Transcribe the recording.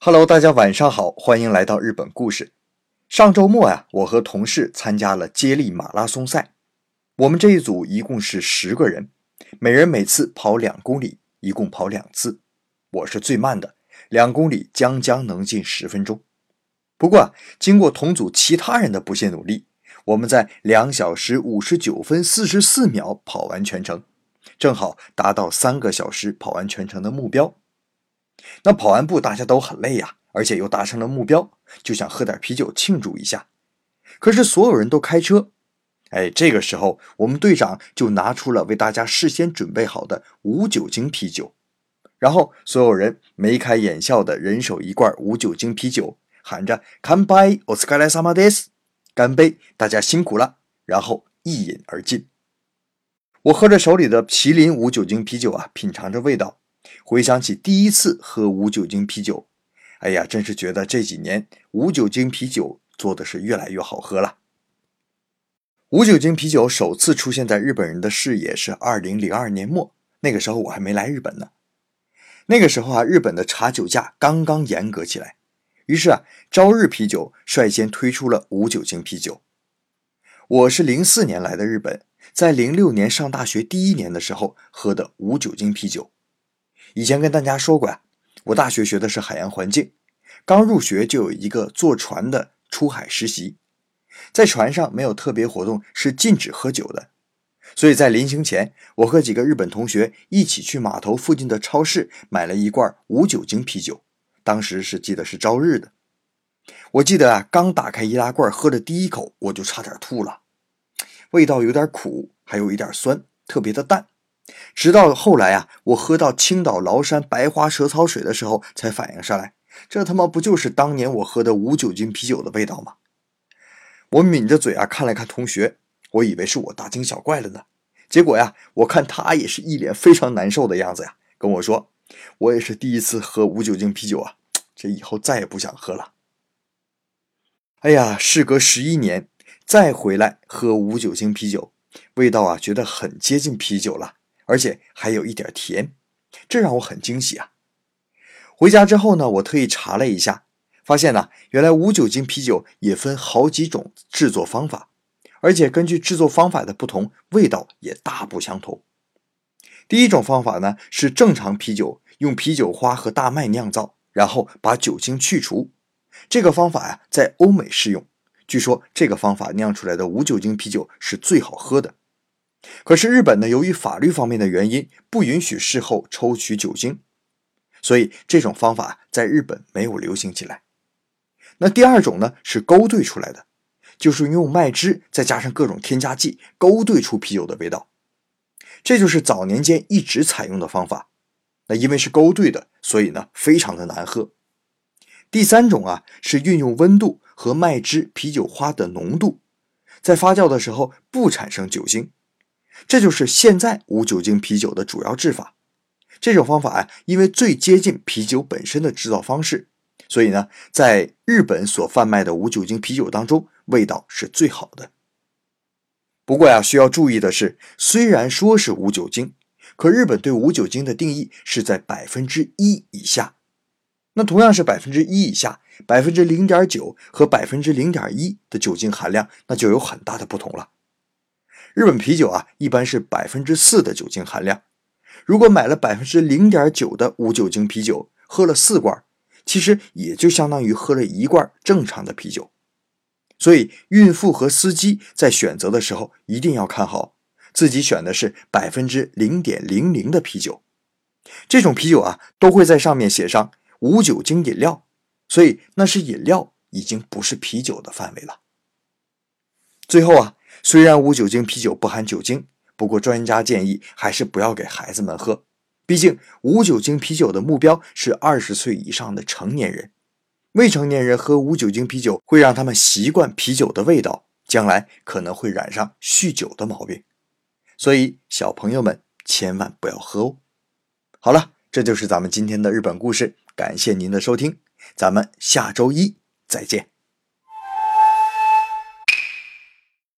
Hello，大家晚上好，欢迎来到日本故事。上周末呀，我和同事参加了接力马拉松赛。我们这一组一共是十个人，每人每次跑两公里，一共跑两次。我是最慢的，两公里将将能进十分钟。不过，经过同组其他人的不懈努力，我们在两小时五十九分四十四秒跑完全程，正好达到三个小时跑完全程的目标。那跑完步大家都很累呀，而且又达成了目标，就想喝点啤酒庆祝一下。可是所有人都开车，哎，这个时候我们队长就拿出了为大家事先准备好的无酒精啤酒，然后所有人眉开眼笑的人手一罐无酒精啤酒，喊着“干杯，お疲れ様です”，干杯，大家辛苦了，然后一饮而尽。我喝着手里的麒麟无酒精啤酒啊，品尝着味道。 回想起第一次喝无酒精啤酒，哎呀，真是觉得这几年无酒精啤酒做的是越来越好喝了。无酒精啤酒首次出现在日本人的视野是二零零二年末，那个时候我还没来日本呢。那个时候啊，日本的查酒驾刚刚严格起来，于是啊，朝日啤酒率先推出了无酒精啤酒。我是零四年来的日本，在零六年上大学第一年的时候喝的无酒精啤酒。以前跟大家说过呀，我大学学的是海洋环境，刚入学就有一个坐船的出海实习，在船上没有特别活动，是禁止喝酒的。所以在临行前，我和几个日本同学一起去码头附近的超市买了一罐无酒精啤酒，当时是记得是朝日的。我记得啊，刚打开易拉罐喝的第一口，我就差点吐了，味道有点苦，还有一点酸，特别的淡。直到后来啊，我喝到青岛崂山白花蛇草水的时候，才反应上来，这他妈不就是当年我喝的无酒精啤酒的味道吗？我抿着嘴啊，看了看同学，我以为是我大惊小怪了呢。结果呀，我看他也是一脸非常难受的样子呀，跟我说：“我也是第一次喝无酒精啤酒啊，这以后再也不想喝了。”哎呀，事隔十一年，再回来喝无酒精啤酒，味道啊，觉得很接近啤酒了。而且还有一点甜，这让我很惊喜啊！回家之后呢，我特意查了一下，发现呢，原来无酒精啤酒也分好几种制作方法，而且根据制作方法的不同，味道也大不相同。第一种方法呢是正常啤酒用啤酒花和大麦酿造，然后把酒精去除。这个方法呀，在欧美适用，据说这个方法酿出来的无酒精啤酒是最好喝的。可是日本呢，由于法律方面的原因，不允许事后抽取酒精，所以这种方法在日本没有流行起来。那第二种呢，是勾兑出来的，就是用麦汁再加上各种添加剂勾兑出啤酒的味道，这就是早年间一直采用的方法。那因为是勾兑的，所以呢，非常的难喝。第三种啊，是运用温度和麦汁、啤酒花的浓度，在发酵的时候不产生酒精。这就是现在无酒精啤酒的主要制法。这种方法啊，因为最接近啤酒本身的制造方式，所以呢，在日本所贩卖的无酒精啤酒当中，味道是最好的。不过呀，需要注意的是，虽然说是无酒精，可日本对无酒精的定义是在百分之一以下。那同样是百分之一以下，百分之零点九和百分之零点一的酒精含量，那就有很大的不同了。日本啤酒啊，一般是百分之四的酒精含量。如果买了百分之零点九的无酒精啤酒，喝了四罐，其实也就相当于喝了一罐正常的啤酒。所以，孕妇和司机在选择的时候一定要看好，自己选的是百分之零点零零的啤酒。这种啤酒啊，都会在上面写上无酒精饮料，所以那是饮料，已经不是啤酒的范围了。最后啊。虽然无酒精啤酒不含酒精，不过专家建议还是不要给孩子们喝。毕竟无酒精啤酒的目标是二十岁以上的成年人，未成年人喝无酒精啤酒会让他们习惯啤酒的味道，将来可能会染上酗酒的毛病。所以小朋友们千万不要喝哦。好了，这就是咱们今天的日本故事，感谢您的收听，咱们下周一再见。